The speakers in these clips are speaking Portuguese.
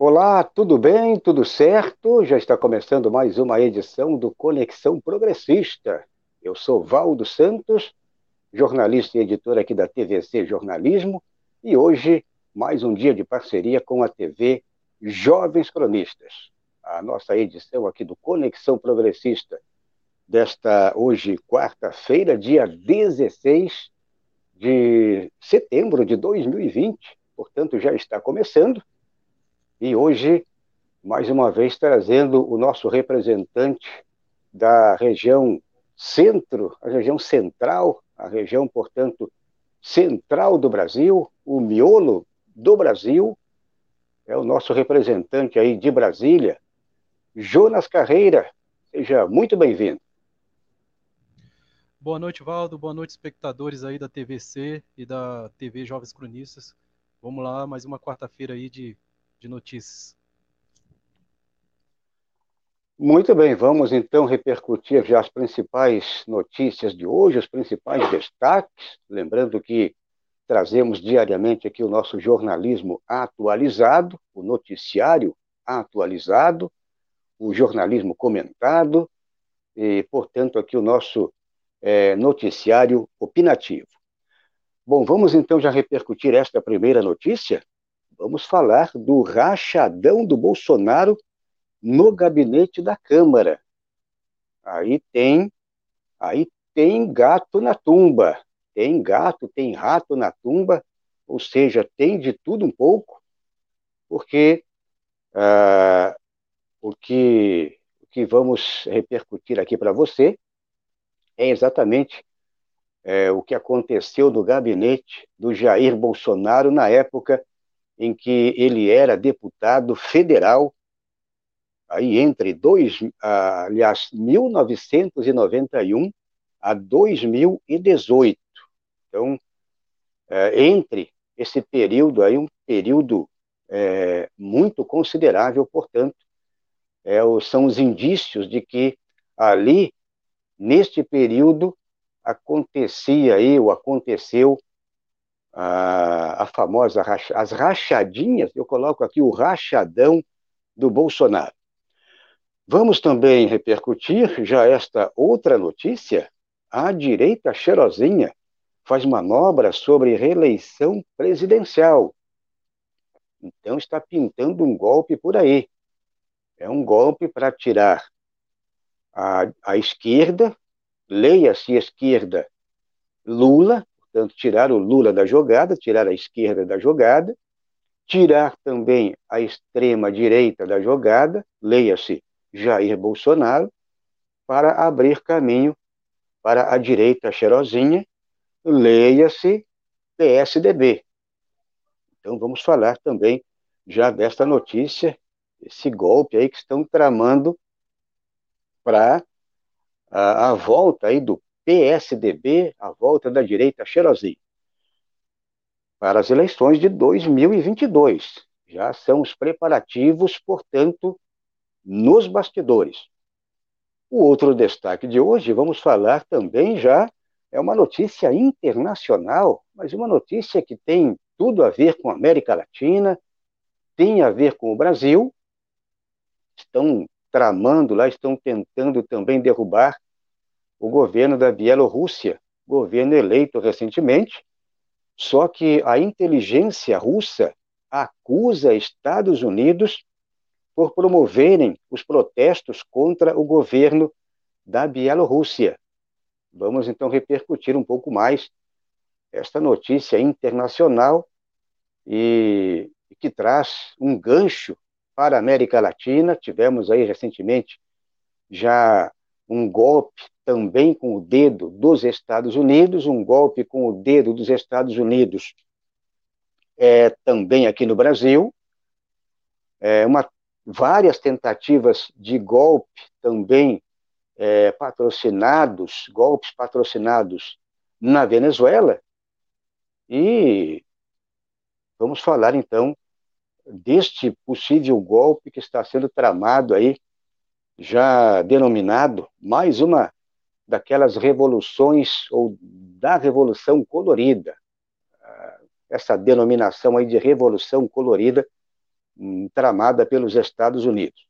Olá, tudo bem? Tudo certo? Já está começando mais uma edição do Conexão Progressista. Eu sou Valdo Santos, jornalista e editor aqui da TVC Jornalismo, e hoje mais um dia de parceria com a TV Jovens Cronistas. A nossa edição aqui do Conexão Progressista desta hoje quarta-feira, dia 16 de setembro de 2020, portanto já está começando e hoje, mais uma vez, trazendo o nosso representante da região centro, a região central, a região, portanto, central do Brasil, o miolo do Brasil, é o nosso representante aí de Brasília, Jonas Carreira. Seja muito bem-vindo. Boa noite, Valdo. Boa noite, espectadores aí da TVC e da TV Jovens Cronistas. Vamos lá, mais uma quarta-feira aí de de notícias. Muito bem, vamos então repercutir já as principais notícias de hoje, os principais destaques. Lembrando que trazemos diariamente aqui o nosso jornalismo atualizado, o noticiário atualizado, o jornalismo comentado e, portanto, aqui o nosso é, noticiário opinativo. Bom, vamos então já repercutir esta primeira notícia, Vamos falar do rachadão do Bolsonaro no gabinete da Câmara. Aí tem, aí tem gato na tumba. Tem gato, tem rato na tumba, ou seja, tem de tudo um pouco, porque ah, o, que, o que vamos repercutir aqui para você é exatamente é, o que aconteceu no gabinete do Jair Bolsonaro na época em que ele era deputado federal, aí entre dois, aliás, 1991 a 2018. Então, é, entre esse período aí, um período é, muito considerável, portanto, é, são os indícios de que ali, neste período, acontecia aí, ou aconteceu a, a famosa as rachadinhas, eu coloco aqui o rachadão do Bolsonaro. Vamos também repercutir já esta outra notícia. A direita cheirosinha faz manobra sobre reeleição presidencial. Então está pintando um golpe por aí. É um golpe para tirar a, a esquerda, leia-se esquerda Lula, Portanto, tirar o Lula da jogada, tirar a esquerda da jogada, tirar também a extrema-direita da jogada, leia-se Jair Bolsonaro, para abrir caminho para a direita cheirosinha, leia-se PSDB. Então vamos falar também já desta notícia, esse golpe aí que estão tramando para a, a volta aí do PSDB, a volta da direita cheirosinha. Para as eleições de 2022. Já são os preparativos, portanto, nos bastidores. O outro destaque de hoje, vamos falar também já, é uma notícia internacional, mas uma notícia que tem tudo a ver com a América Latina, tem a ver com o Brasil. Estão tramando lá, estão tentando também derrubar o governo da Bielorrússia, governo eleito recentemente, só que a inteligência russa acusa Estados Unidos por promoverem os protestos contra o governo da Bielorrússia. Vamos então repercutir um pouco mais esta notícia internacional e, que traz um gancho para a América Latina. Tivemos aí recentemente já um golpe também com o dedo dos Estados Unidos, um golpe com o dedo dos Estados Unidos é, também aqui no Brasil, é, uma, várias tentativas de golpe também é, patrocinados, golpes patrocinados na Venezuela, e vamos falar então deste possível golpe que está sendo tramado aí, já denominado mais uma daquelas revoluções ou da revolução colorida. Ah, essa denominação aí de revolução colorida hum, tramada pelos Estados Unidos.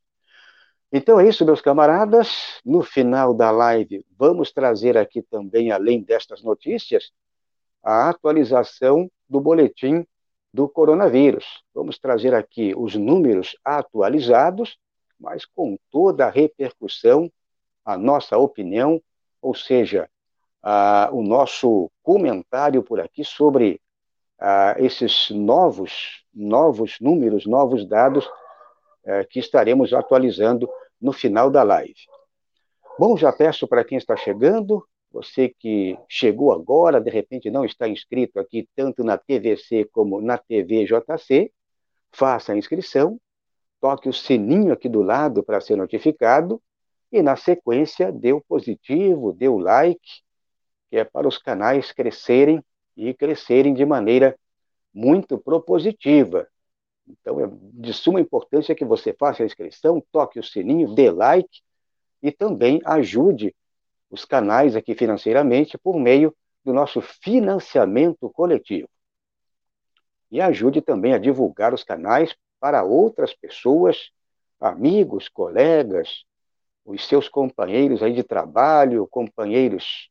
Então é isso, meus camaradas. No final da live, vamos trazer aqui também, além destas notícias, a atualização do boletim do coronavírus. Vamos trazer aqui os números atualizados, mas com toda a repercussão, a nossa opinião, ou seja, a, o nosso comentário por aqui sobre a, esses novos, novos números, novos dados é, que estaremos atualizando no final da live. Bom, já peço para quem está chegando, você que chegou agora, de repente não está inscrito aqui tanto na TVC como na TVJC, faça a inscrição, toque o sininho aqui do lado para ser notificado e, na sequência, o positivo, o like, que é para os canais crescerem e crescerem de maneira muito propositiva. Então, é de suma importância que você faça a inscrição, toque o sininho, dê like e também ajude os canais aqui financeiramente por meio do nosso financiamento coletivo. E ajude também a divulgar os canais para outras pessoas, amigos, colegas, os seus companheiros aí de trabalho, companheiros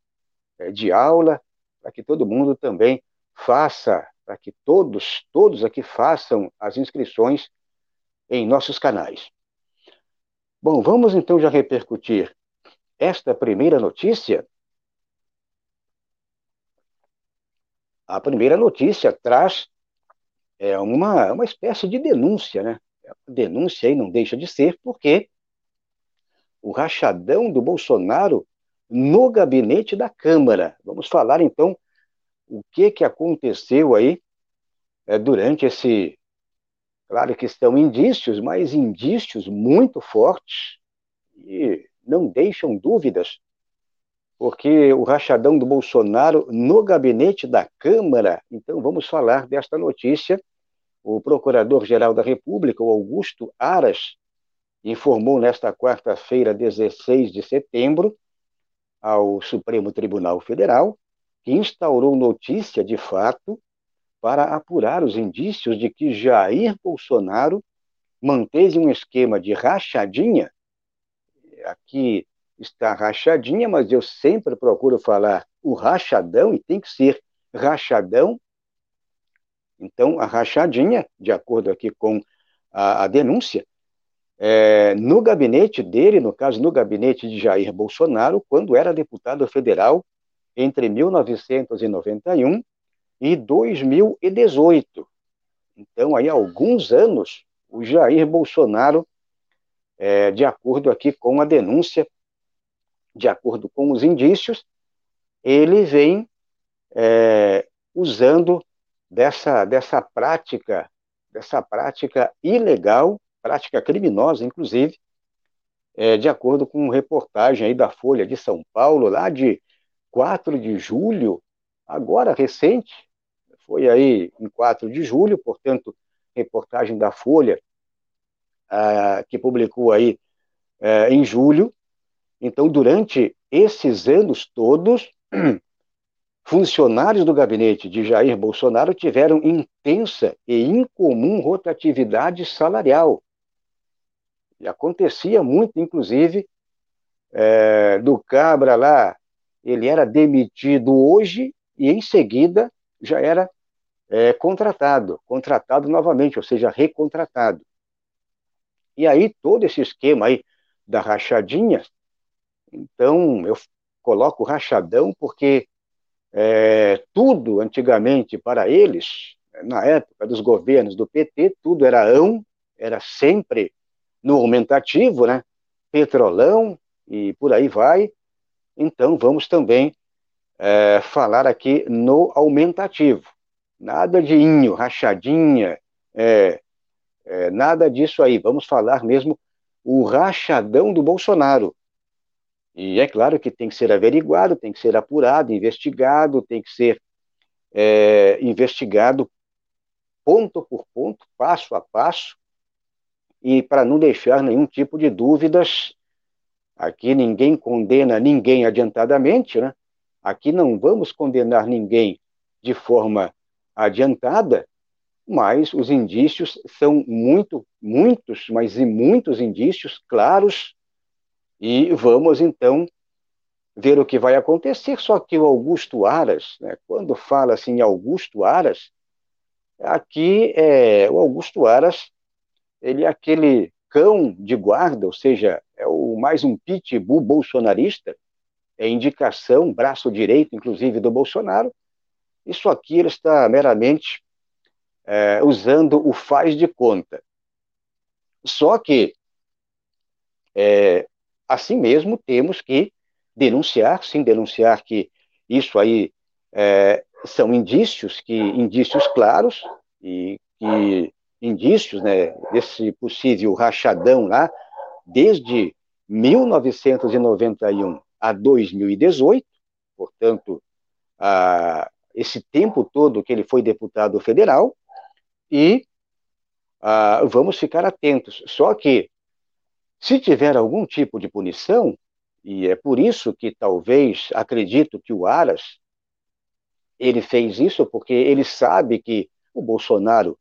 é, de aula, para que todo mundo também faça para que todos, todos aqui façam as inscrições em nossos canais. Bom, vamos então já repercutir esta primeira notícia. A primeira notícia traz é, uma, uma espécie de denúncia, né? denúncia aí não deixa de ser, porque o rachadão do Bolsonaro no gabinete da Câmara. Vamos falar então o que, que aconteceu aí é, durante esse. Claro que estão indícios, mas indícios muito fortes e não deixam dúvidas, porque o rachadão do Bolsonaro no gabinete da Câmara. Então, vamos falar desta notícia. O Procurador-Geral da República, o Augusto Aras, informou nesta quarta-feira, 16 de setembro, ao Supremo Tribunal Federal que instaurou notícia de fato para apurar os indícios de que Jair Bolsonaro manteve um esquema de rachadinha. Aqui está rachadinha, mas eu sempre procuro falar o rachadão e tem que ser rachadão. Então, a rachadinha, de acordo aqui com a, a denúncia, é, no gabinete dele, no caso, no gabinete de Jair Bolsonaro, quando era deputado federal entre 1991 e 2018. Então, aí, há alguns anos, o Jair Bolsonaro, é, de acordo aqui com a denúncia, de acordo com os indícios, ele vem é, usando dessa, dessa prática, dessa prática ilegal, prática criminosa, inclusive, é, de acordo com reportagem aí da Folha de São Paulo, lá de 4 de julho, agora recente, foi aí em 4 de julho, portanto, reportagem da Folha, ah, que publicou aí eh, em julho. Então, durante esses anos todos, funcionários do gabinete de Jair Bolsonaro tiveram intensa e incomum rotatividade salarial. E acontecia muito, inclusive, é, do Cabra lá ele era demitido hoje e em seguida já era é, contratado, contratado novamente, ou seja, recontratado. E aí todo esse esquema aí da rachadinha, então eu coloco rachadão porque é, tudo antigamente para eles, na época dos governos do PT, tudo era ão, era sempre no aumentativo, né? Petrolão e por aí vai. Então, vamos também é, falar aqui no aumentativo. Nada de inho, rachadinha, é, é, nada disso aí. Vamos falar mesmo o rachadão do Bolsonaro. E é claro que tem que ser averiguado, tem que ser apurado, investigado, tem que ser é, investigado ponto por ponto, passo a passo, e para não deixar nenhum tipo de dúvidas Aqui ninguém condena ninguém adiantadamente, né? Aqui não vamos condenar ninguém de forma adiantada, mas os indícios são muito, muitos, mas e muitos indícios claros, e vamos então ver o que vai acontecer. Só que o Augusto Aras, né, quando fala assim Augusto Aras, aqui é o Augusto Aras, ele é aquele cão de guarda, ou seja, é o mais um pitbull bolsonarista, é indicação, braço direito, inclusive, do Bolsonaro. Isso aqui ele está meramente é, usando o faz de conta. Só que, é, assim mesmo, temos que denunciar, sim, denunciar que isso aí é, são indícios, que indícios claros e que indícios, né, desse possível rachadão lá, desde 1991 a 2018, portanto, a, esse tempo todo que ele foi deputado federal, e a, vamos ficar atentos. Só que, se tiver algum tipo de punição, e é por isso que talvez acredito que o Aras ele fez isso porque ele sabe que o Bolsonaro,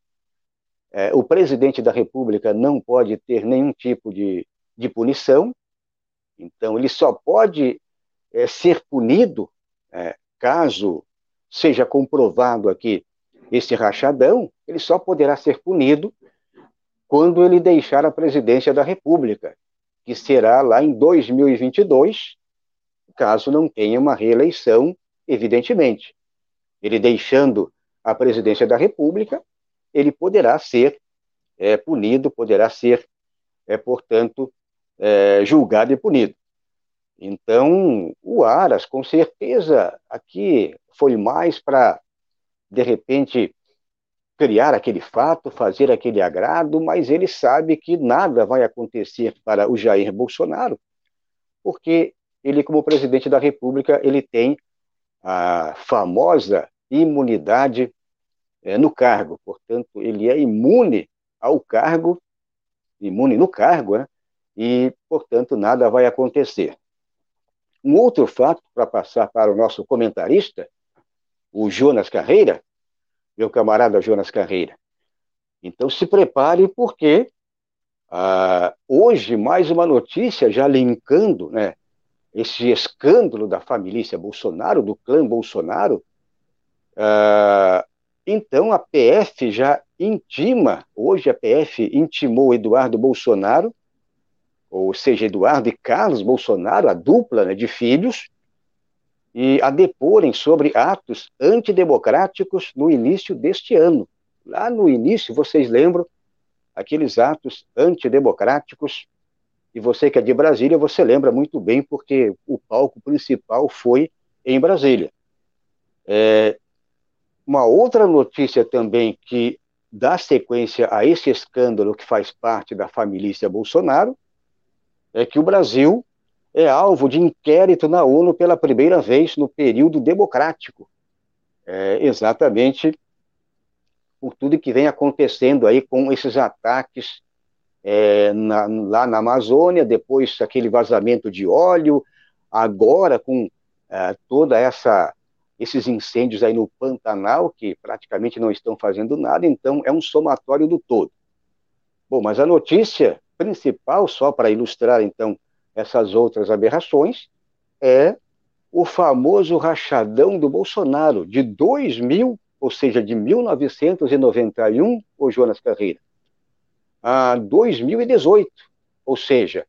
é, o presidente da República, não pode ter nenhum tipo de, de punição, então ele só pode é, ser punido é, caso seja comprovado aqui esse rachadão, ele só poderá ser punido quando ele deixar a presidência da República, que será lá em 2022, caso não tenha uma reeleição, evidentemente. Ele deixando a presidência da República, ele poderá ser é, punido, poderá ser, é, portanto, é, julgado e punido. Então, o Aras, com certeza, aqui foi mais para, de repente, criar aquele fato, fazer aquele agrado, mas ele sabe que nada vai acontecer para o Jair Bolsonaro, porque ele, como presidente da República, ele tem a famosa imunidade é, no cargo, portanto, ele é imune ao cargo, imune no cargo, né? e, portanto, nada vai acontecer. Um outro fato, para passar para o nosso comentarista, o Jonas Carreira, meu camarada Jonas Carreira. Então se prepare, porque ah, hoje mais uma notícia já linkando né, esse escândalo da família Bolsonaro, do clã Bolsonaro. Ah, então a PF já intima, hoje a PF intimou Eduardo Bolsonaro, ou seja, Eduardo e Carlos Bolsonaro, a dupla né, de filhos, e a deporem sobre atos antidemocráticos no início deste ano. Lá no início, vocês lembram aqueles atos antidemocráticos, e você que é de Brasília, você lembra muito bem, porque o palco principal foi em Brasília. É, uma outra notícia também que dá sequência a esse escândalo que faz parte da família Bolsonaro é que o Brasil é alvo de inquérito na ONU pela primeira vez no período democrático. É, exatamente por tudo que vem acontecendo aí com esses ataques é, na, lá na Amazônia, depois aquele vazamento de óleo, agora com é, toda essa esses incêndios aí no Pantanal que praticamente não estão fazendo nada, então é um somatório do todo. Bom, mas a notícia principal, só para ilustrar então essas outras aberrações, é o famoso rachadão do Bolsonaro, de 2000, ou seja, de 1991, o Jonas Carreira, a 2018, ou seja,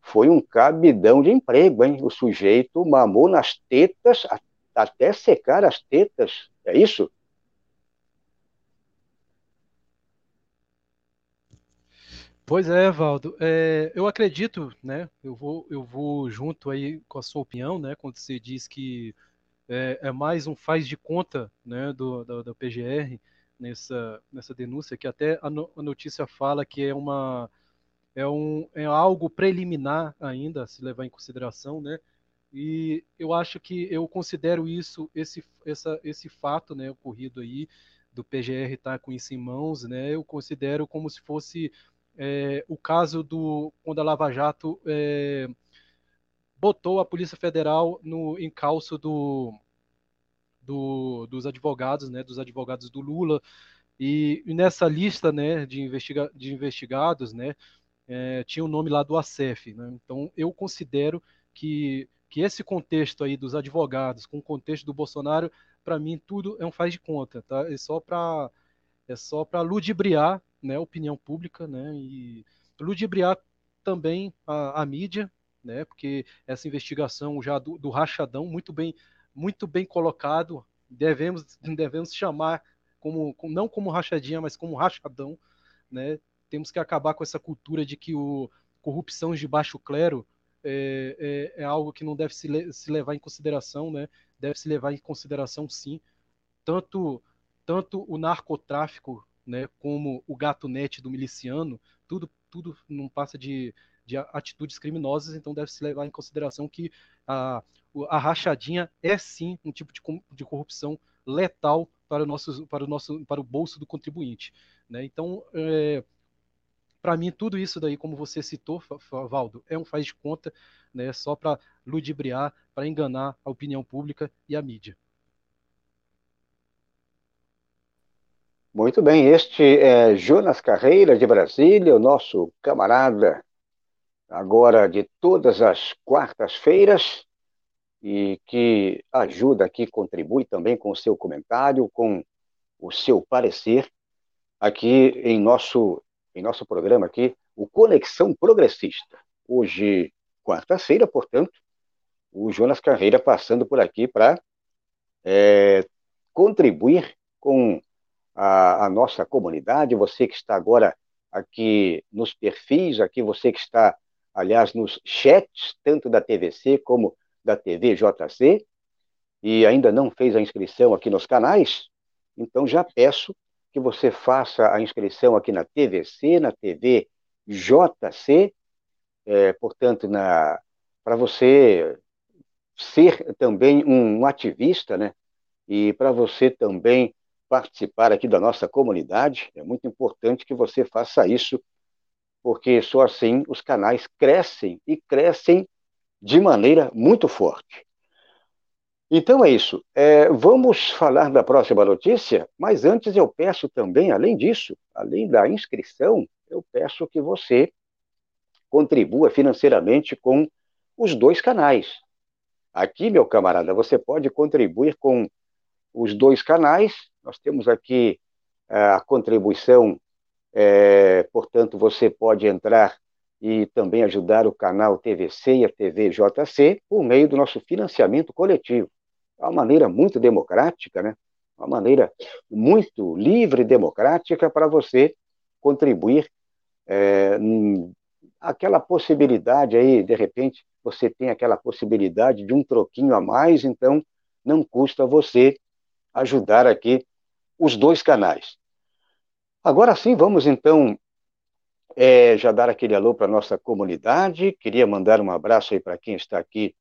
foi um cabidão de emprego, hein? O sujeito mamou nas tetas até secar as tetas, é isso? Pois é, Valdo. É, eu acredito, né? Eu vou, eu vou junto aí com a sua opinião, né? Quando você diz que é, é mais um faz de conta, né? Do, da, da PGR nessa, nessa denúncia, que até a, no, a, notícia fala que é uma é, um, é algo preliminar ainda a se levar em consideração, né? E eu acho que eu considero isso, esse, essa, esse fato, né, ocorrido aí do PGR estar tá com isso em mãos, né? Eu considero como se fosse é, o caso do quando a Lava Jato é, botou a Polícia Federal no encalço do, do, dos advogados, né, dos advogados do Lula, E, e nessa lista né, de, investiga de investigados, né, é, tinha o nome lá do ACEF. Né? Então, eu considero que, que esse contexto aí dos advogados, com o contexto do Bolsonaro, para mim tudo é um faz de conta, tá? É só para é só para ludibriar, né, a opinião pública, né, e ludibriar também a, a mídia, né, porque essa investigação já do, do rachadão muito bem muito bem colocado, devemos devemos chamar como não como rachadinha, mas como rachadão, né? Temos que acabar com essa cultura de que o corrupção de baixo clero é, é, é algo que não deve se, le, se levar em consideração, né? Deve se levar em consideração, sim, tanto tanto o narcotráfico, né, como o gato net do miliciano, tudo tudo não passa de, de atitudes criminosas, então deve se levar em consideração que a, a rachadinha é sim um tipo de, de corrupção letal para o nosso, para o nosso, para o bolso do contribuinte, né? Então, é, para mim, tudo isso daí, como você citou, Valdo, é um faz de conta, né, só para ludibriar, para enganar a opinião pública e a mídia. Muito bem, este é Jonas Carreira, de Brasília, o nosso camarada, agora de todas as quartas-feiras, e que ajuda aqui, contribui também com o seu comentário, com o seu parecer, aqui em nosso em nosso programa aqui, o Conexão Progressista. Hoje, quarta-feira, portanto, o Jonas Carreira passando por aqui para é, contribuir com a, a, nossa comunidade, você que está agora aqui nos perfis, aqui você que está, aliás, nos chats, tanto da TVC como da TV JC, e ainda não fez a inscrição aqui nos canais, então já peço que você faça a inscrição aqui na TVC, na TV JC, é, portanto, para você ser também um, ativista, né? E para você também participar aqui da nossa comunidade, é muito importante que você faça isso, porque só assim os canais crescem e crescem de maneira muito forte. Então é isso. É, vamos falar da próxima notícia, mas antes eu peço também, além disso, além da inscrição, eu peço que você contribua financeiramente com os dois canais. Aqui, meu camarada, você pode contribuir com os dois canais. Nós temos aqui é, a contribuição, é, portanto, você pode entrar e também ajudar o canal TVC e a TVJC por meio do nosso financiamento coletivo. É uma maneira muito democrática, né? uma maneira muito livre e democrática para você contribuir é, aquela possibilidade aí, de repente, você tem aquela possibilidade de um troquinho a mais, então não custa você ajudar aqui os dois canais. Agora sim, vamos então é, já dar aquele alô para a nossa comunidade. Queria mandar um abraço aí para quem está aqui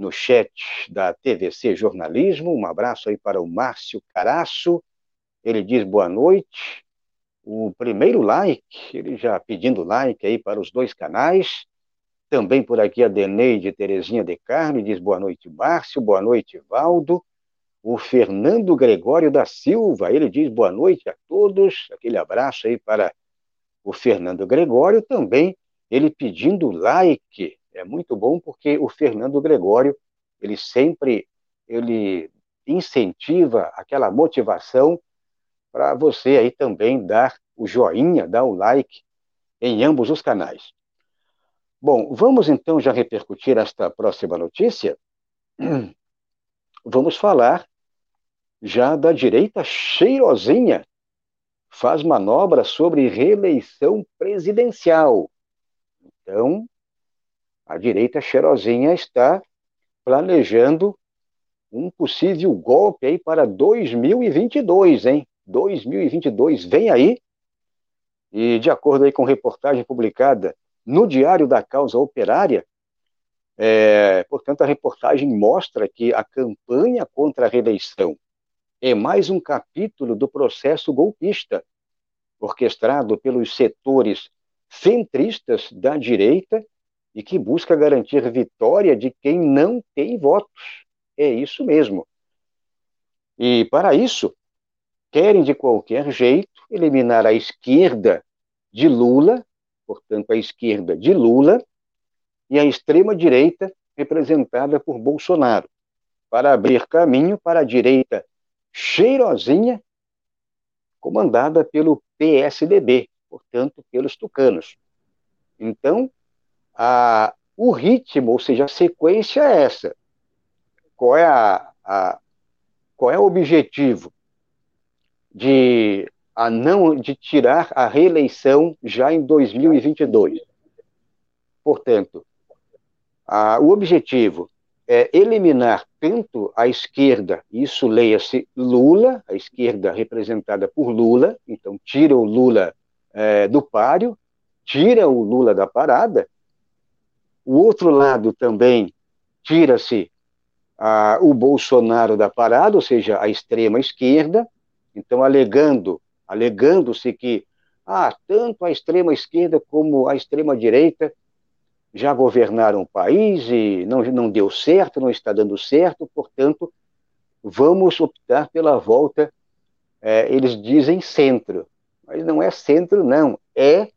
no chat da TVC Jornalismo. Um abraço aí para o Márcio Caraço. Ele diz boa noite. O primeiro like, ele já pedindo like aí para os dois canais. Também por aqui a Deneide Terezinha de Carme diz boa noite, Márcio. Boa noite, Valdo. O Fernando Gregório da Silva, ele diz boa noite a todos. Aquele abraço aí para o Fernando Gregório também, ele pedindo like é muito bom porque o Fernando Gregório, ele sempre ele incentiva aquela motivação para você aí também dar o joinha, dar o like em ambos os canais. Bom, vamos então já repercutir esta próxima notícia. Vamos falar já da direita cheirosinha. Faz manobra sobre reeleição presidencial. Então, a direita cheirosinha está planejando um possível golpe aí para 2022, hein? 2022 vem aí. E de acordo aí com reportagem publicada no Diário da Causa Operária, é, portanto, a reportagem mostra que a campanha contra a reeleição é mais um capítulo do processo golpista, orquestrado pelos setores centristas da direita e que busca garantir vitória de quem não tem votos. É isso mesmo. E para isso, querem de qualquer jeito eliminar a esquerda de Lula, portanto, a esquerda de Lula, e a extrema-direita, representada por Bolsonaro, para abrir caminho para a direita cheirosinha, comandada pelo PSDB, portanto, pelos tucanos. Então, a, o ritmo, ou seja, a sequência é essa. Qual é, a, a qual é o objetivo? De, a não, de tirar a reeleição já em 2022. Portanto, a, o objetivo é eliminar tanto a esquerda, isso leia-se Lula, a esquerda representada por Lula, então tira o Lula é, do páreo, tira o Lula da parada. O outro lado também tira-se o Bolsonaro da parada, ou seja, a extrema esquerda. Então, alegando, alegando-se que ah, tanto a extrema esquerda como a extrema direita já governaram o país e não, não deu certo, não está dando certo, portanto, vamos optar pela volta, é, eles dizem centro, mas não é centro, não, é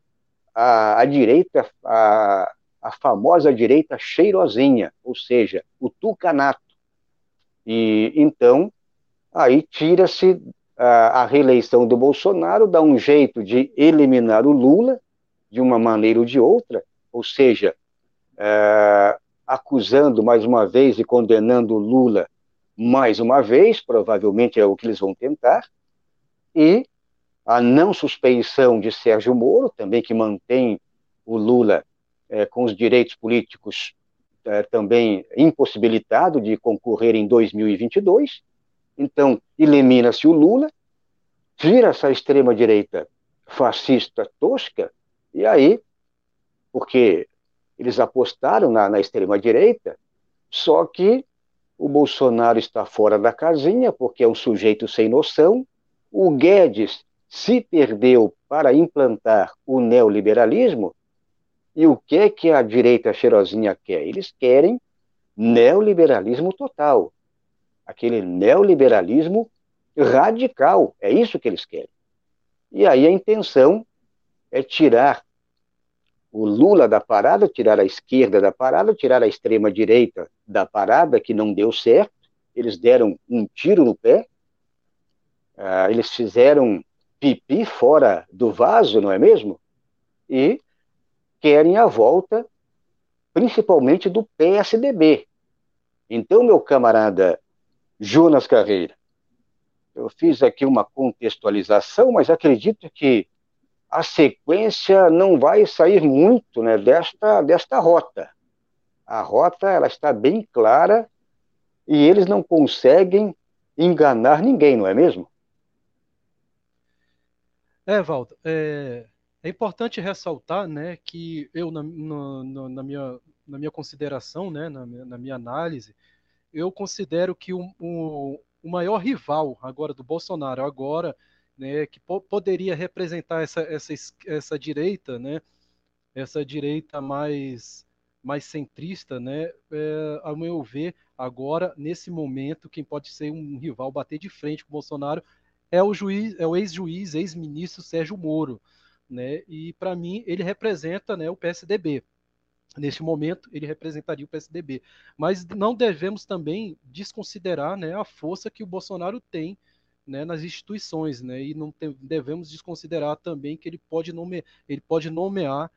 a, a direita, a, a famosa direita cheirosinha, ou seja, o tucanato. E então, aí tira-se a, a reeleição do Bolsonaro, dá um jeito de eliminar o Lula, de uma maneira ou de outra, ou seja, é, acusando mais uma vez e condenando o Lula mais uma vez, provavelmente é o que eles vão tentar, e a não suspeição de Sérgio Moro, também que mantém o Lula é, com os direitos políticos é, também impossibilitado de concorrer em 2022. Então, elimina-se o Lula, tira essa extrema-direita fascista tosca, e aí, porque eles apostaram na, na extrema-direita, só que o Bolsonaro está fora da casinha, porque é um sujeito sem noção, o Guedes se perdeu para implantar o neoliberalismo, e o que é que a direita cheirosinha quer? Eles querem neoliberalismo total. Aquele neoliberalismo radical. É isso que eles querem. E aí a intenção é tirar o Lula da parada, tirar a esquerda da parada, tirar a extrema direita da parada, que não deu certo. Eles deram um tiro no pé. Uh, eles fizeram pipi fora do vaso, não é mesmo? E querem a volta, principalmente do PSDB. Então, meu camarada Jonas Carreira, eu fiz aqui uma contextualização, mas acredito que a sequência não vai sair muito né, desta, desta rota. A rota ela está bem clara e eles não conseguem enganar ninguém, não é mesmo? É, Valdo, é, é importante ressaltar né, que eu, na, na, na, minha, na minha consideração, né, na, na minha análise, eu considero que o, o, o maior rival agora do Bolsonaro, agora, né, que po poderia representar essa, essa, essa direita, né, essa direita mais, mais centrista, né, é, ao meu ver, agora, nesse momento, quem pode ser um rival, bater de frente com o Bolsonaro, é o juiz, é o ex-juiz, ex-ministro Sérgio Moro né? E para mim ele representa, né, o PSDB. Neste momento ele representaria o PSDB, mas não devemos também desconsiderar, né, a força que o Bolsonaro tem, né, nas instituições, né? E não te, devemos desconsiderar também que ele pode nomear, ele pode nomear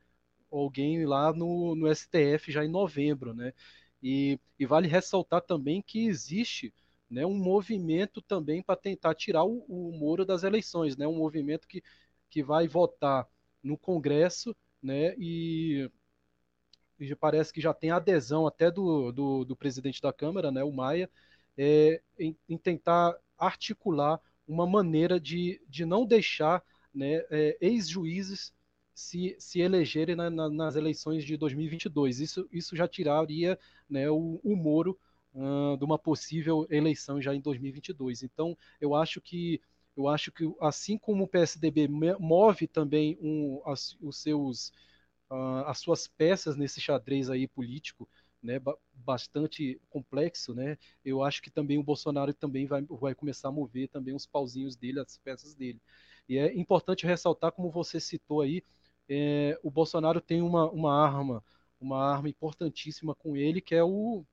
alguém lá no, no STF já em novembro, né? E, e vale ressaltar também que existe né, um movimento também para tentar tirar o, o Moro das eleições, né? Um movimento que que vai votar no Congresso, né? E, e parece que já tem adesão até do, do, do presidente da Câmara, né? O Maia, é, em, em, tentar articular uma maneira de, de não deixar né, é, ex-juízes se, se elegerem na, na, nas eleições de 2022. Isso, isso já tiraria né, o, o Moro de uma possível eleição já em 2022. Então, eu acho que eu acho que assim como o PSDB move também um, as, os seus, uh, as suas peças nesse xadrez aí político, né, bastante complexo, né, eu acho que também o Bolsonaro também vai, vai começar a mover também os pauzinhos dele, as peças dele. E é importante ressaltar, como você citou aí, é, o Bolsonaro tem uma, uma arma, uma arma importantíssima com ele, que é o,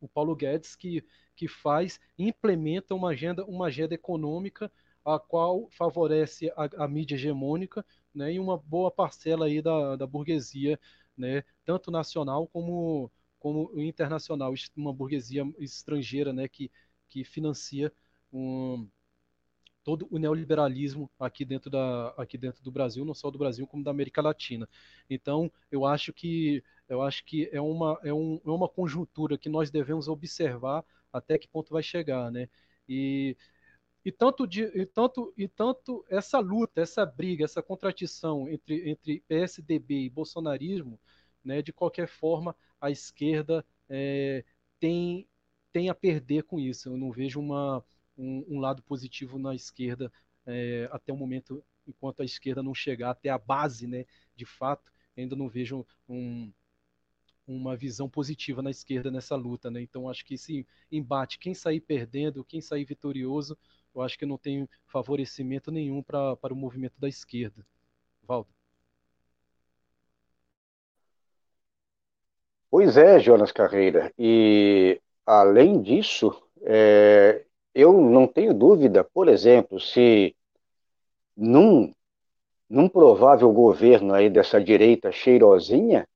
o Paulo Guedes, que, que faz, implementa uma agenda, uma agenda econômica a qual favorece a, a mídia hegemônica né, e uma boa parcela aí da, da burguesia, né, tanto nacional como, como internacional, uma burguesia estrangeira né, que, que financia um, todo o neoliberalismo aqui dentro, da, aqui dentro do Brasil, não só do Brasil, como da América Latina. Então, eu acho que, eu acho que é, uma, é, um, é uma conjuntura que nós devemos observar até que ponto vai chegar. Né? E, e, tanto de, e, tanto, e tanto essa luta, essa briga, essa contradição entre, entre PSDB e bolsonarismo, né, de qualquer forma, a esquerda é, tem, tem a perder com isso. Eu não vejo uma um, um lado positivo na esquerda é, até o momento, enquanto a esquerda não chegar até a base, né, de fato, ainda não vejo um, uma visão positiva na esquerda nessa luta, né? Então acho que esse embate, quem sair perdendo, quem sair vitorioso, eu acho que não tem favorecimento nenhum para o movimento da esquerda. Valdo. Pois é, Jonas Carreira. E além disso, é, eu não tenho dúvida, por exemplo, se num, num provável governo aí dessa direita cheirosinha,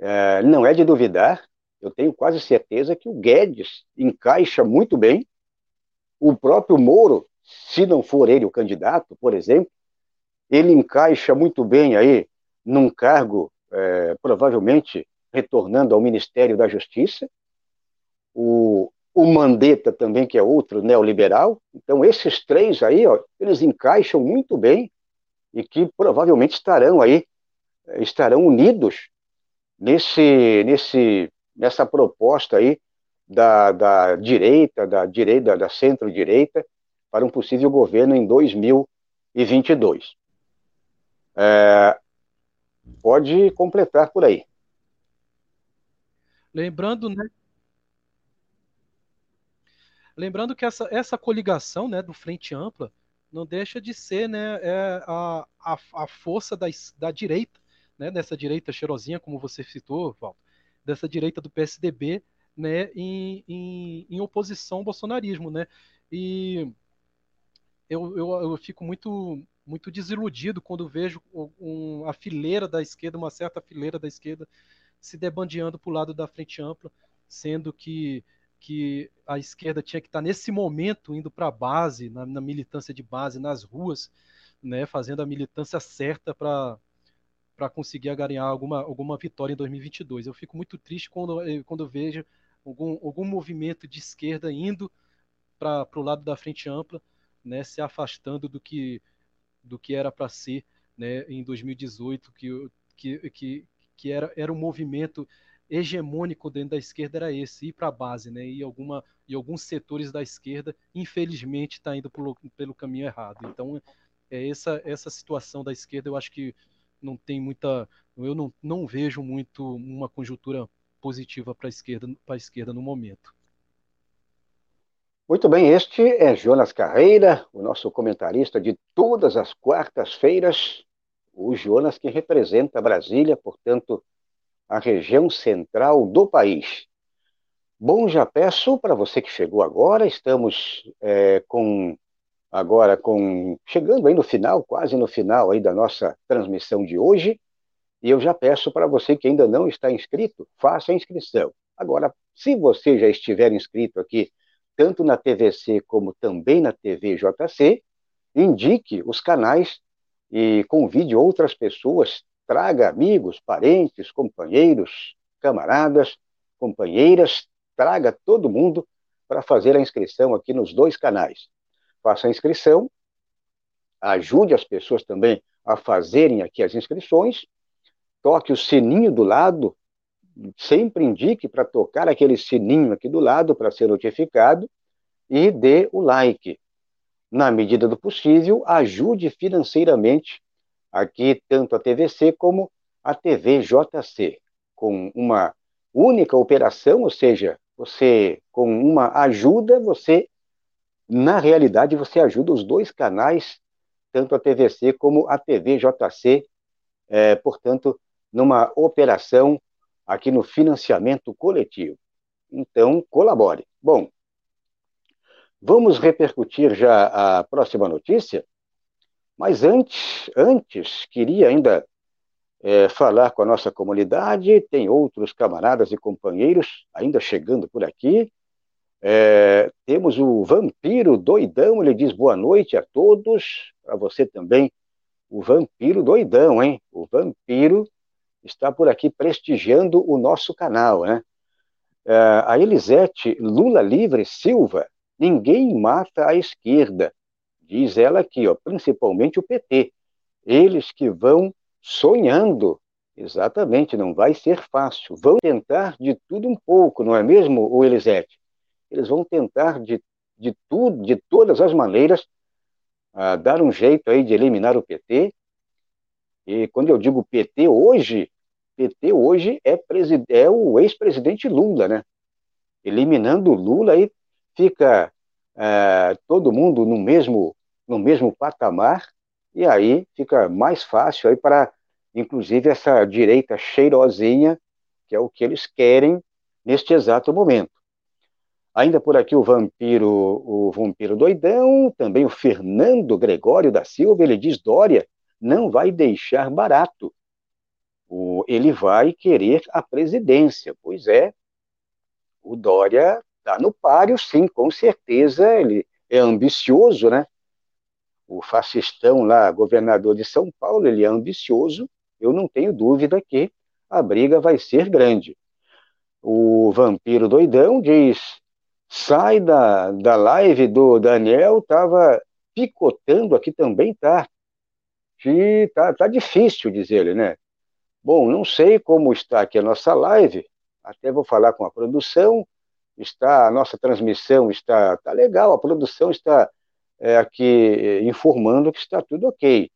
é, não é de duvidar, eu tenho quase certeza que o Guedes encaixa muito bem, o próprio Moro, se não for ele o candidato, por exemplo, ele encaixa muito bem aí num cargo, é, provavelmente retornando ao Ministério da Justiça. O, o Mandetta também, que é outro neoliberal. Então, esses três aí, ó, eles encaixam muito bem e que provavelmente estarão aí, estarão unidos nesse, nesse, nessa proposta aí da, da direita, da direita, da centro-direita, para um possível governo em 2022. É, pode completar por aí. Lembrando, né, Lembrando que essa, essa coligação né, do Frente Ampla não deixa de ser né, é a, a, a força da, da direita, né, dessa direita cheirosinha, como você citou, Val, dessa direita do PSDB né, em, em, em oposição ao bolsonarismo. Né? E eu, eu, eu fico muito, muito desiludido quando vejo um, a fileira da esquerda, uma certa fileira da esquerda, se debandeando para o lado da Frente Ampla, sendo que que a esquerda tinha que estar nesse momento indo para a base, na, na, militância de base, nas ruas, né, fazendo a militância certa para para conseguir ganhar alguma, alguma vitória em 2022. Eu fico muito triste quando, eh, quando vejo algum, algum movimento de esquerda indo para o lado da frente ampla, né, se afastando do que, do que era para ser né, em 2018, que, que, que, que era, era um movimento hegemônico dentro da esquerda era esse, ir para a base, né? E, alguma, e alguns setores da esquerda, infelizmente, está indo pelo, pelo caminho errado. Então, é essa, essa situação da esquerda, eu acho que não tem muita. Eu não, não vejo muito uma conjuntura positiva para a esquerda, esquerda no momento. Muito bem, este é Jonas Carreira, o nosso comentarista de todas as quartas-feiras, o Jonas que representa Brasília, portanto, a região central do país. Bom, já peço para você que chegou agora, estamos é, com agora com chegando aí no final, quase no final aí da nossa transmissão de hoje, e eu já peço para você que ainda não está inscrito, faça a inscrição. Agora, se você já estiver inscrito aqui, tanto na TVC como também na TV JC, indique os canais e convide outras pessoas traga amigos, parentes, companheiros, camaradas, companheiras, traga todo mundo para fazer a inscrição aqui nos dois canais. Faça a inscrição, ajude as pessoas também a fazerem aqui as inscrições, toque o sininho do lado, sempre indique para tocar aquele sininho aqui do lado para ser notificado e dê o like. Na medida do possível, ajude financeiramente aqui tanto a TVC como a TV JC, com uma única operação, ou seja, você com uma ajuda, você na realidade você ajuda os dois canais, tanto a TVC como a TVJC, é, portanto, numa operação aqui no financiamento coletivo. Então, colabore. Bom, vamos repercutir já a próxima notícia, mas antes, antes queria ainda é, falar com a nossa comunidade. Tem outros camaradas e companheiros ainda chegando por aqui. É, temos o Vampiro Doidão, ele diz boa noite a todos. Para você também, o Vampiro Doidão, hein? O Vampiro está por aqui prestigiando o nosso canal, né? É, a Elisete Lula Livre Silva, ninguém mata a esquerda, diz ela aqui, ó, principalmente o PT. Eles que vão sonhando. Exatamente, não vai ser fácil. Vão tentar de tudo um pouco, não é mesmo, o Elisete? Eles vão tentar de, de tudo, de todas as maneiras, uh, dar um jeito aí de eliminar o PT. E quando eu digo PT hoje, PT hoje é, é o ex-presidente Lula, né? Eliminando Lula aí fica uh, todo mundo no mesmo no mesmo patamar e aí fica mais fácil aí para, inclusive, essa direita cheirosinha, que é o que eles querem neste exato momento. Ainda por aqui o vampiro, o vampiro doidão, também o Fernando Gregório da Silva, ele diz Dória não vai deixar barato. O, ele vai querer a presidência. Pois é, o Dória está no páreo, sim, com certeza. Ele é ambicioso, né? o fascistão lá, governador de São Paulo, ele é ambicioso, eu não tenho dúvida que a briga vai ser grande. O vampiro doidão diz: sai da, da live do Daniel, tava picotando aqui também, tá? Que tá, tá difícil, diz ele, né? Bom, não sei como está aqui a nossa live, até vou falar com a produção, está a nossa transmissão está tá legal, a produção está é, aqui é, informando que está tudo ok.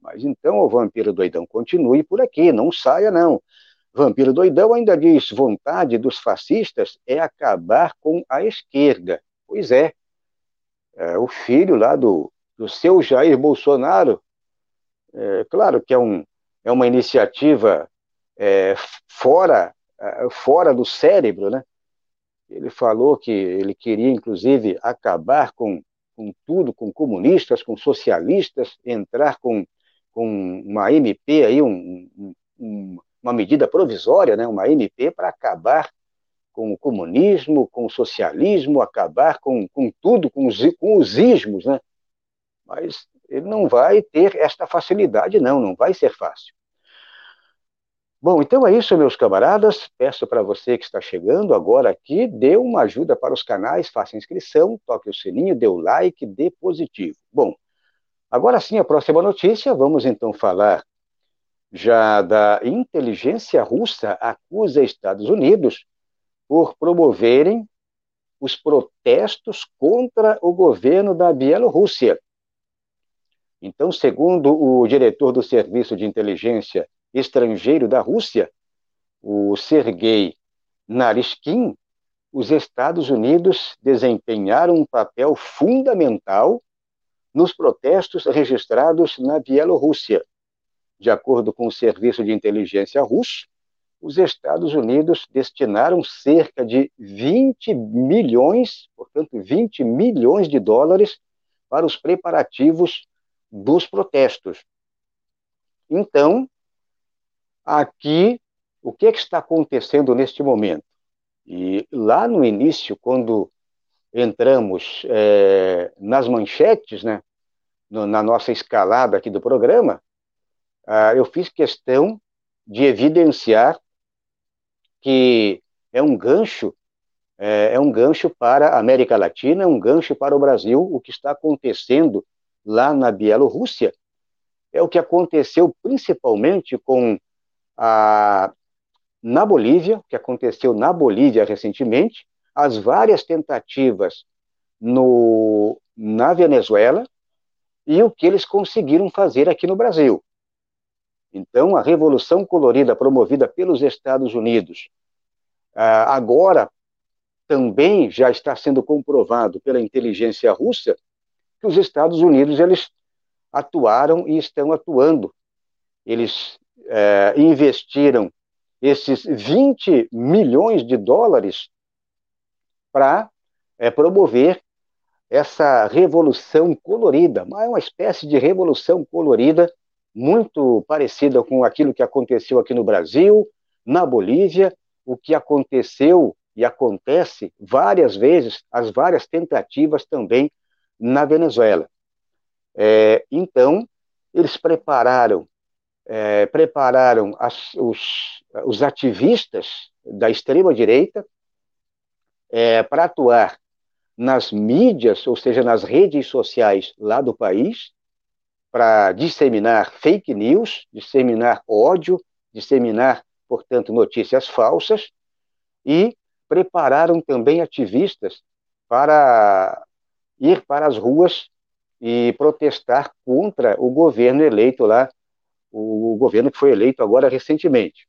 Mas então o vampiro doidão continue por aqui, não saia não. Vampiro doidão ainda diz: vontade dos fascistas é acabar com a esquerda. Pois é, é o filho lá do, do seu Jair Bolsonaro, é, claro que é, um, é uma iniciativa é, fora, é, fora do cérebro, né? Ele falou que ele queria, inclusive, acabar com com tudo, com comunistas, com socialistas, entrar com, com uma MP aí, um, um, uma medida provisória, né, uma MP para acabar com o comunismo, com o socialismo, acabar com, com tudo, com os, com os ismos, né? Mas ele não vai ter esta facilidade, não, não vai ser fácil. Bom, então é isso, meus camaradas. Peço para você que está chegando agora aqui, dê uma ajuda para os canais, faça inscrição, toque o sininho, dê o like, dê positivo. Bom, agora sim, a próxima notícia, vamos então falar já da inteligência russa acusa Estados Unidos por promoverem os protestos contra o governo da Bielorrússia. Então, segundo o diretor do Serviço de Inteligência estrangeiro da Rússia, o Sergei Narishkin, os Estados Unidos desempenharam um papel fundamental nos protestos registrados na Bielorrússia. De acordo com o Serviço de Inteligência russo, os Estados Unidos destinaram cerca de 20 milhões, portanto, 20 milhões de dólares para os preparativos dos protestos. Então, aqui o que, é que está acontecendo neste momento. E lá no início, quando entramos é, nas manchetes, né, no, na nossa escalada aqui do programa, ah, eu fiz questão de evidenciar que é um gancho, é, é um gancho para a América Latina, é um gancho para o Brasil, o que está acontecendo lá na Bielorrússia, é o que aconteceu principalmente com a, na Bolívia, que aconteceu na Bolívia recentemente, as várias tentativas no, na Venezuela e o que eles conseguiram fazer aqui no Brasil. Então, a Revolução Colorida promovida pelos Estados Unidos Ah, agora, também já está sendo comprovado pela inteligência russa que os Estados Unidos eles atuaram e estão atuando. Eles é, investiram esses 20 milhões de dólares para é, promover essa revolução colorida, é uma espécie de revolução colorida muito parecida com aquilo que aconteceu aqui no Brasil, na Bolívia, o que aconteceu e acontece várias vezes, as várias tentativas também na Venezuela. É, então, eles prepararam, é, prepararam as, os, os ativistas da extrema-direita é, para atuar nas mídias, ou seja, nas redes sociais lá do país, para disseminar fake news, disseminar ódio, disseminar, portanto, notícias falsas, e prepararam também ativistas para ir para as ruas e protestar contra o governo eleito lá, o governo que foi eleito agora recentemente.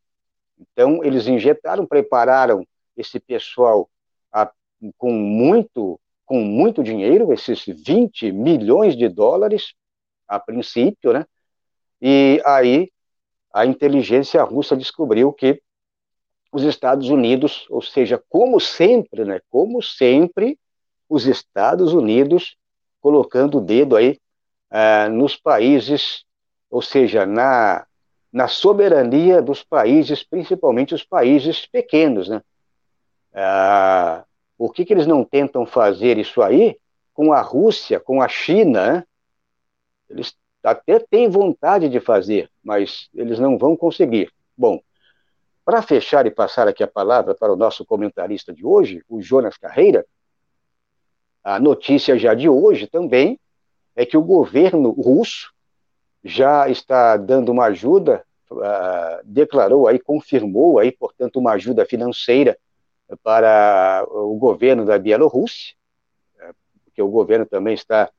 Então, eles injetaram, prepararam esse pessoal a, com muito com muito dinheiro, esses 20 milhões de dólares, a princípio, né? E aí a inteligência russa descobriu que os Estados Unidos, ou seja, como sempre, né? Como sempre, os Estados Unidos colocando o dedo aí uh, nos países, ou seja, na, na soberania dos países, principalmente os países pequenos, né? Uh, por que, que eles não tentam fazer isso aí com a Rússia, com a China? Né? Eles até têm vontade de fazer, mas eles não vão conseguir. Bom, para fechar e passar aqui a palavra para o nosso comentarista de hoje, o Jonas Carreira, a notícia já de hoje também é que o governo russo já está dando uma ajuda, uh, declarou aí, confirmou aí, portanto, uma ajuda financeira para o governo da Bielorrússia, porque o governo também está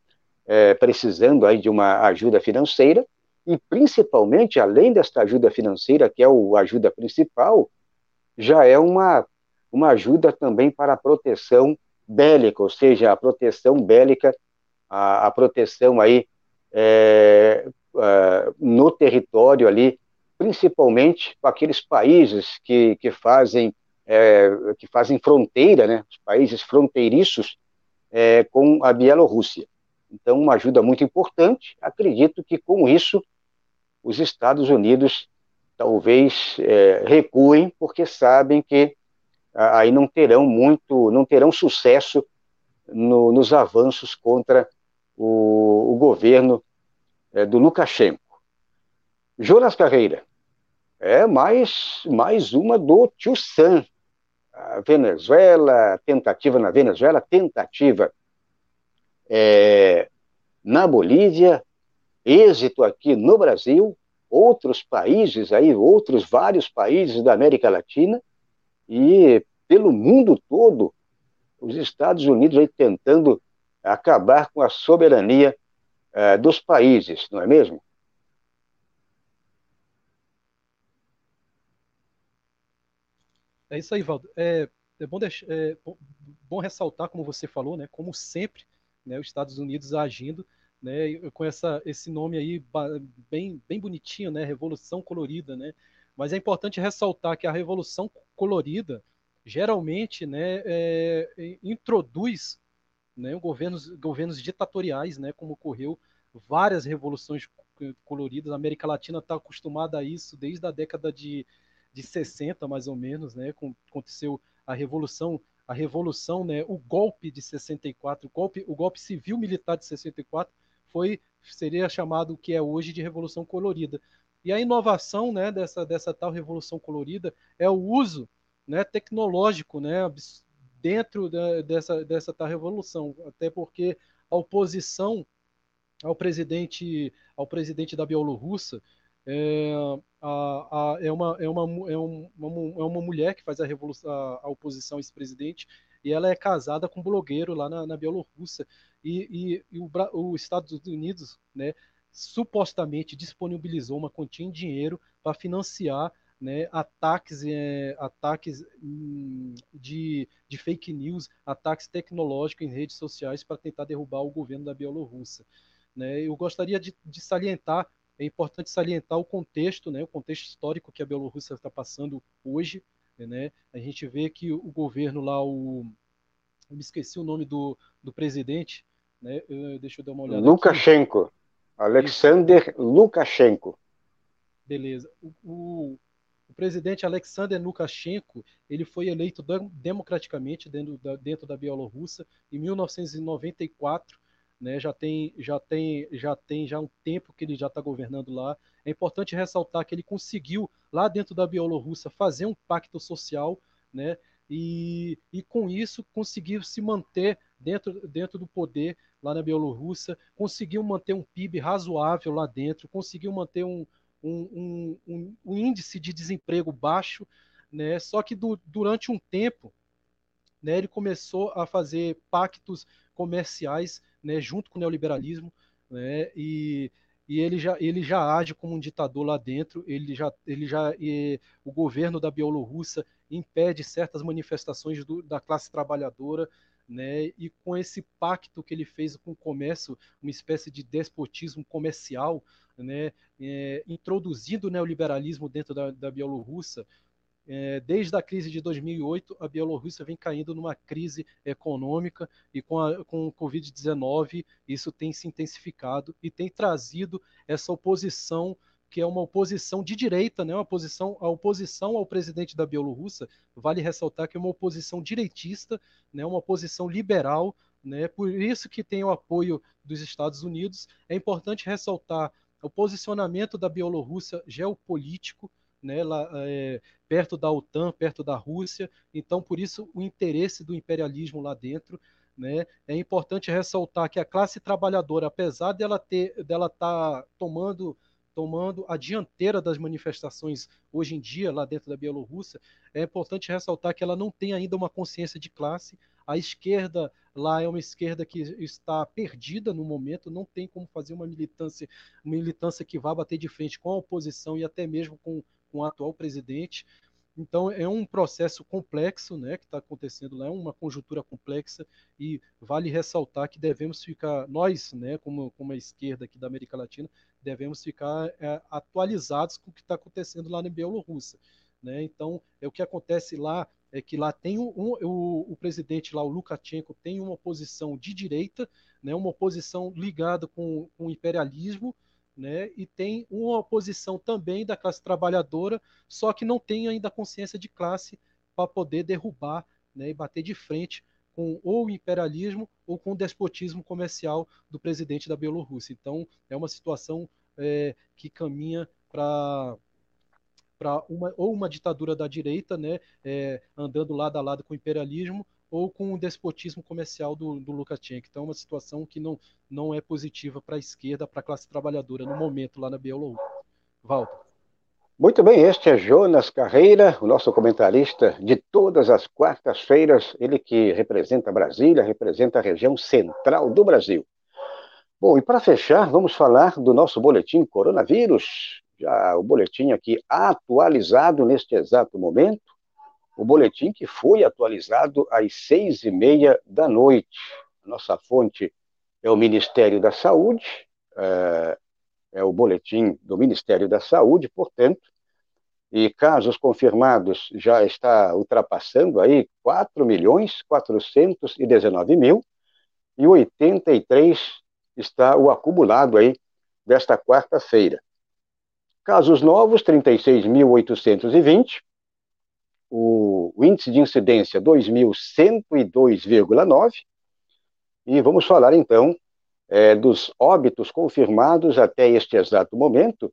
uh, precisando aí de uma ajuda financeira, e principalmente, além desta ajuda financeira, que é a ajuda principal, já é uma, uma ajuda também para a proteção bélica, ou seja, a proteção bélica, a, a proteção aí é, é, no território ali, principalmente para aqueles países que, que fazem é, que fazem fronteira, né, os países fronteiriços é, com a Bielorrússia. Então, uma ajuda muito importante. Acredito que com isso os Estados Unidos talvez é, recuem, porque sabem que aí não terão muito, não terão sucesso no, nos avanços contra o, o governo é, do Lukashenko. Jonas Carreira, é mais, mais uma do Tio Sam. A Venezuela, tentativa na Venezuela, tentativa é, na Bolívia, êxito aqui no Brasil, outros países aí, outros vários países da América Latina, e pelo mundo todo, os Estados Unidos aí tentando acabar com a soberania uh, dos países, não é mesmo? É isso aí, Valdo. É, é, bom, deixar, é bom, ressaltar, como você falou, né, como sempre, né, os Estados Unidos agindo né, com essa, esse nome aí bem, bem bonitinho, né, Revolução Colorida, né, mas é importante ressaltar que a Revolução Colorida geralmente né, é, introduz né, governos, governos ditatoriais, né, como ocorreu várias revoluções coloridas. A América Latina está acostumada a isso desde a década de, de 60, mais ou menos, né, aconteceu a revolução, a revolução, né, o golpe de 64, o golpe, o golpe civil militar de 64 foi seria chamado o que é hoje de revolução colorida. E a inovação né, dessa, dessa tal revolução colorida é o uso né, tecnológico né, dentro da, dessa, dessa tal revolução. Até porque a oposição ao presidente, ao presidente da Bielorrússia é, a, a, é, uma, é, uma, é, um, uma, é uma mulher que faz a, revolução, a, a oposição a esse presidente e ela é casada com um blogueiro lá na, na Bielorrússia. E, e, e o, os Estados Unidos, né, supostamente disponibilizou uma quantia em dinheiro para financiar né, ataques, é, ataques hum, de, de fake news, ataques tecnológicos em redes sociais para tentar derrubar o governo da Bielorrússia. Né? Eu gostaria de, de, salientar, é importante salientar o contexto, né, o contexto histórico que a Bielorrússia está passando hoje. Né? A gente vê que o governo lá, o, eu me esqueci o nome do, do presidente, né? Eu, deixa eu dar uma olhada. Lukashenko. Aqui. Alexander. Lukashenko. Beleza. O, o, o, presidente Alexander Lukashenko ele foi eleito democraticamente dentro da, dentro da Bielorrússia em 1994. Né, já tem já tem já tem já um tempo que ele já está governando lá. É importante ressaltar que ele conseguiu lá dentro da Bielorrússia fazer um pacto social, né, e, e com isso conseguiu se manter dentro, dentro do poder lá na Bielorrússia, conseguiu manter um PIB razoável lá dentro, conseguiu manter um, um, um, um índice de desemprego baixo, né? só que do, durante um tempo né, ele começou a fazer pactos comerciais né, junto com o neoliberalismo, né, e, e ele já, ele já age como um ditador lá dentro, ele já, ele já e, o governo da Bielorrússia impede certas manifestações do, da classe trabalhadora, né? E com esse pacto que ele fez com o comércio, uma espécie de despotismo comercial, né? É, introduzindo o neoliberalismo dentro da, da Bielorrússia, desde a crise de 2008, a Bielorrússia vem caindo numa crise econômica e com, a, com o Covid-19 isso tem se intensificado e tem trazido essa oposição que é uma oposição de direita, né? uma oposição, a oposição ao presidente da Bielorrússia, vale ressaltar que é uma oposição direitista, né? uma oposição liberal, né? por isso que tem o apoio dos Estados Unidos. É importante ressaltar o posicionamento da Bielorrússia geopolítico, né, lá, é, perto da OTAN, perto da Rússia, então por isso o interesse do imperialismo lá dentro. Né? É importante ressaltar que a classe trabalhadora, apesar dela ter, dela estar tá tomando tomando a dianteira das manifestações hoje em dia lá dentro da Bielorrússia, é importante ressaltar que ela não tem ainda uma consciência de classe. A esquerda lá é uma esquerda que está perdida no momento, não tem como fazer uma militância, uma militância que vá bater de frente com a oposição e até mesmo com, com o atual presidente. Então é um processo complexo, né, que está acontecendo lá, é uma conjuntura complexa e vale ressaltar que devemos ficar nós, né, como como a esquerda aqui da América Latina, devemos ficar é, atualizados com o que está acontecendo lá na Bielorrússia. Né? Então, é o que acontece lá é que lá tem um, um, o, o, presidente lá, o Lukashenko, tem uma posição de direita, né, uma oposição ligada com, com o imperialismo, né, e tem uma oposição também da classe trabalhadora, só que não tem ainda consciência de classe para poder derrubar né, e bater de frente com ou o imperialismo ou com o despotismo comercial do presidente da Bielorrússia. Então, é uma situação é, que caminha para para uma ou uma ditadura da direita, né, é, andando lado a lado com o imperialismo, ou com o despotismo comercial do, do Lukashenko. Então, é uma situação que não, não é positiva para a esquerda, para a classe trabalhadora no momento lá na Bielorrússia. Walter. Muito bem, este é Jonas Carreira, o nosso comentarista de todas as quartas-feiras, ele que representa Brasília, representa a região central do Brasil. Bom, e para fechar, vamos falar do nosso boletim coronavírus, já o boletim aqui atualizado neste exato momento, o boletim que foi atualizado às seis e meia da noite. Nossa fonte é o Ministério da Saúde, é, é o boletim do Ministério da Saúde, portanto, e casos confirmados já está ultrapassando aí 4 milhões 419 mil e 83 está o acumulado aí desta quarta-feira. Casos novos 36.820, o, índice de incidência 2.102,9 e vamos falar então é, dos óbitos confirmados até este exato momento,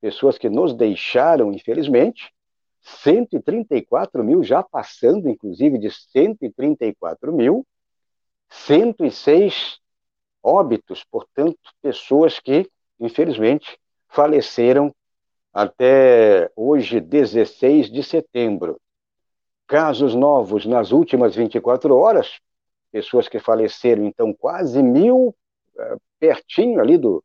pessoas que nos deixaram, infelizmente, 134 mil, já passando, inclusive, de 134 mil, 106 óbitos, portanto, pessoas que, infelizmente, faleceram até hoje, 16 de setembro. Casos novos nas últimas 24 horas, pessoas que faleceram, então, quase mil, eh, pertinho ali do,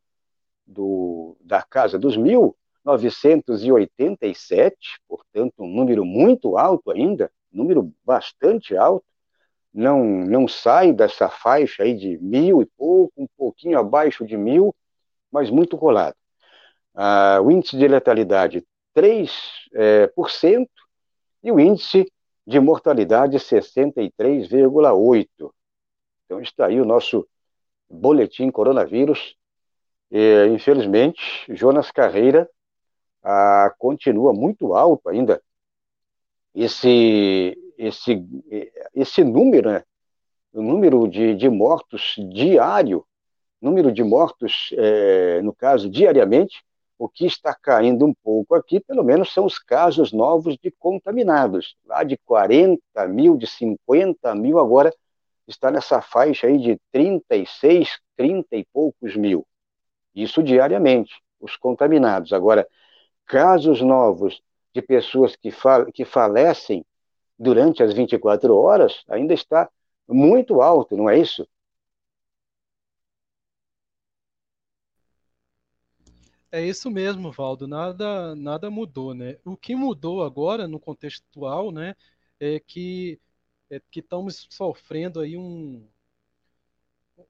do, da casa dos mil, 987, portanto, um número muito alto ainda, número bastante alto, não, não sai dessa faixa aí de mil e pouco, um pouquinho abaixo de mil, mas muito colado. Ah, o índice de letalidade 3%, é, por cento, e o índice de mortalidade 63,8%. Então está aí o nosso boletim coronavírus. E, infelizmente, Jonas Carreira ah, continua muito alto ainda esse, esse, esse número, né? o número de, de mortos diário, número de mortos, é, no caso, diariamente, o que está caindo um pouco aqui, pelo menos, são os casos novos de contaminados. Lá de 40 mil, de 50 mil, agora está nessa faixa aí de 36, 30 e poucos mil. Isso diariamente, os contaminados. Agora, casos novos de pessoas que, fa que falecem durante as 24 horas ainda está muito alto, não é isso? É isso mesmo, Valdo. Nada, nada mudou, né? O que mudou agora no contexto atual, né, é que é que estamos sofrendo aí um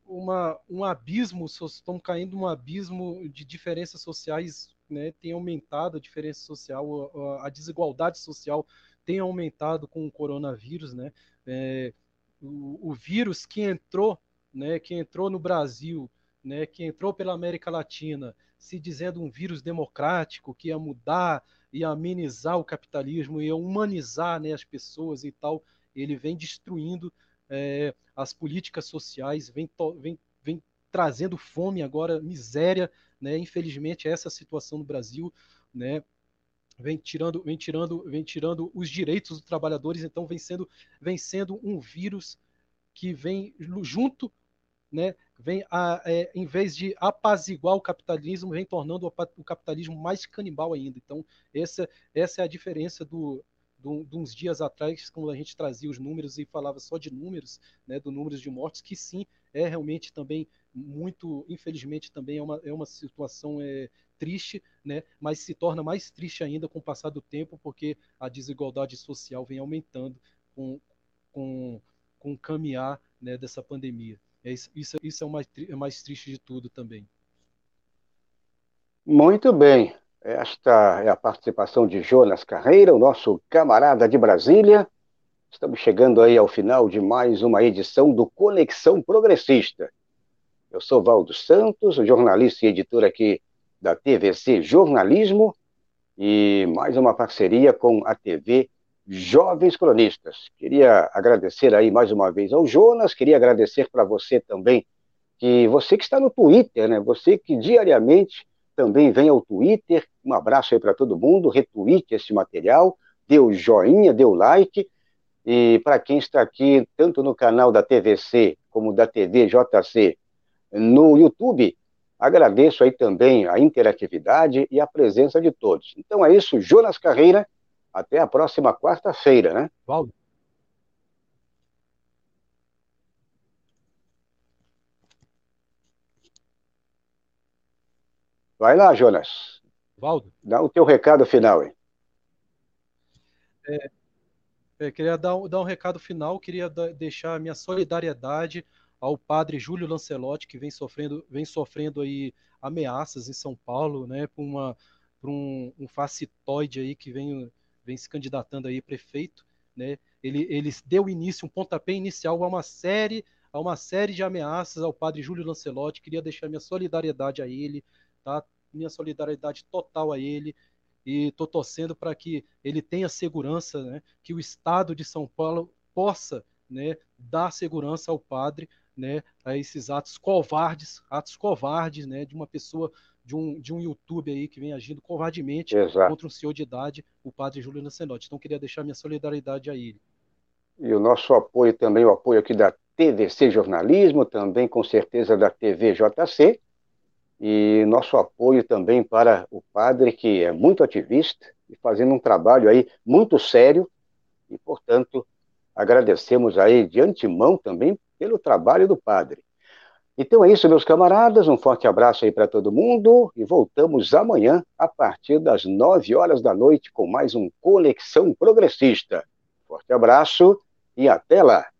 uma, um abismo, estamos caindo num abismo de diferenças sociais, né? Tem aumentado a diferença social, a, a desigualdade social tem aumentado com o coronavírus, né? É, o, o, vírus que entrou, né? Que entrou no Brasil, né? Que entrou pela América Latina, se dizendo um vírus democrático que ia mudar, ia amenizar o capitalismo, ia humanizar, né? As pessoas e tal. Ele vem destruindo é, as políticas sociais, vem, vem, vem trazendo fome agora, miséria, né? Infelizmente essa situação no Brasil, né? Vem tirando, vem tirando, vem tirando os direitos dos trabalhadores, então vem sendo, vem sendo um vírus que vem junto, né? Vem a, é, em vez de apaziguar o capitalismo, vem tornando o capitalismo mais canibal ainda. Então essa, essa é a diferença do, de uns dias atrás, quando a gente trazia os números e falava só de números, né, do números de mortes, que sim, é realmente também muito, infelizmente, também é uma, é uma situação é, triste, né, mas se torna mais triste ainda com o passar do tempo, porque a desigualdade social vem aumentando com, com, com o caminhar né, dessa pandemia. É isso, isso, é o mais, é mais triste de tudo também. Muito bem. Esta é a participação de Jonas Carreira, o nosso camarada de Brasília. Estamos chegando aí ao final de mais uma edição do Conexão Progressista. Eu sou Valdo Santos, jornalista e editor aqui da TVC Jornalismo e mais uma parceria com a TV Jovens Cronistas. Queria agradecer aí mais uma vez ao Jonas, queria agradecer para você também, que você que está no Twitter, né? Você que diariamente também vem ao Twitter. Um abraço aí para todo mundo. Retweete esse material, dê o joinha, dê o like. E para quem está aqui, tanto no canal da TVC como da TV JC no YouTube, agradeço aí também a interatividade e a presença de todos. Então é isso, Jonas Carreira. Até a próxima quarta-feira, né? Valdo. Vai lá, Jonas. Valdo. Dá o teu recado final aí. É, é, queria dar, dar um recado final, queria deixar a minha solidariedade ao padre Júlio Lancelotti, que vem sofrendo, vem sofrendo aí ameaças em São Paulo, né, por, uma, por um, um facitoide aí que vem, vem se candidatando aí prefeito, né, ele, ele deu início, um pontapé inicial a uma série, a uma série de ameaças ao padre Júlio Lancelotti, queria deixar minha solidariedade a ele, tá? minha solidariedade total a ele. E estou torcendo para que ele tenha segurança, né, que o Estado de São Paulo possa né, dar segurança ao padre né, a esses atos covardes, atos covardes né, de uma pessoa, de um, de um YouTube aí que vem agindo covardemente Exato. contra um senhor de idade, o padre Júlio Nancenotti. Então, queria deixar minha solidariedade a ele. E o nosso apoio também, o apoio aqui da TVC Jornalismo, também com certeza da TV JC, e nosso apoio também para o padre, que é muito ativista e fazendo um trabalho aí muito sério, e, portanto, agradecemos aí de antemão também pelo trabalho do padre. Então é isso, meus camaradas. Um forte abraço aí para todo mundo e voltamos amanhã a partir das 9 horas da noite com mais um Conexão Progressista. Forte abraço e até lá.